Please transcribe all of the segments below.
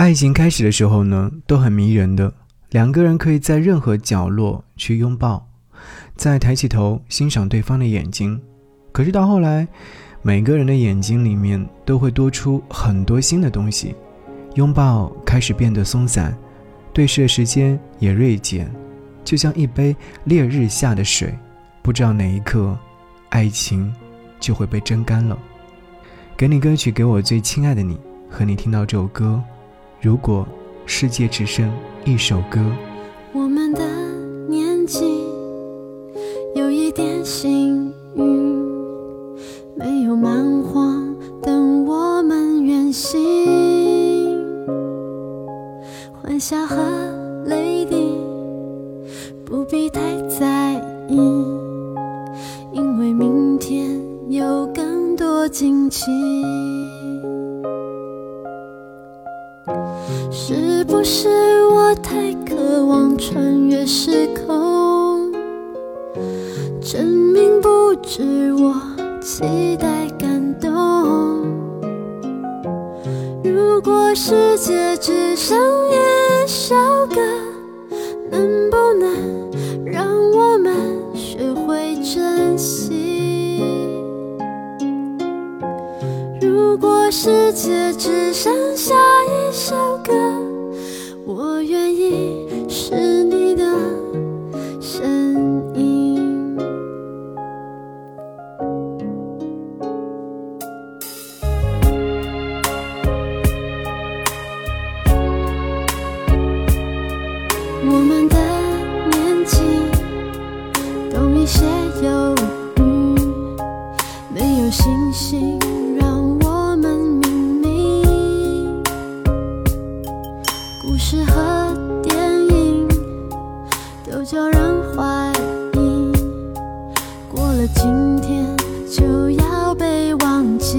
爱情开始的时候呢，都很迷人的，两个人可以在任何角落去拥抱，再抬起头欣赏对方的眼睛。可是到后来，每个人的眼睛里面都会多出很多新的东西，拥抱开始变得松散，对视的时间也锐减，就像一杯烈日下的水，不知道哪一刻，爱情就会被蒸干了。给你歌曲，给我最亲爱的你，和你听到这首歌。如果世界只剩一首歌，我们的年纪有一点幸运，没有蛮荒等我们远行，欢笑和泪滴不必太在意，因为明天有更多惊奇。是不是我太渴望穿越时空，证明不止我期待感动？如果世界只剩世界只剩下一首歌，我愿意是你的声音。我们的年纪懂一些忧郁，没有星星事和电影都叫人怀疑，过了今天就要被忘记。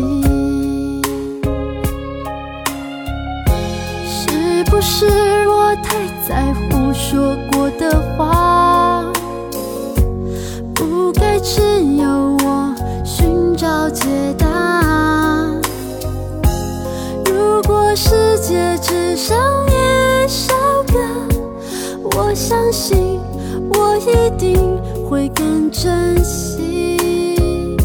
是不是我太在乎说过的话？珍惜。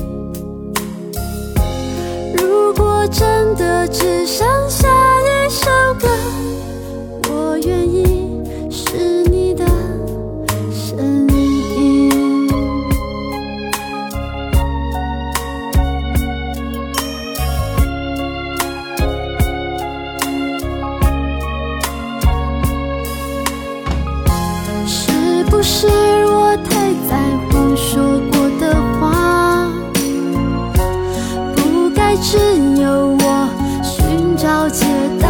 如果真的只剩下一首歌，我愿意是你的声音。是不是只有我寻找解答。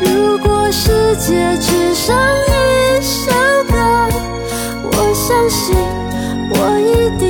如果世界只剩一首歌，我相信我一定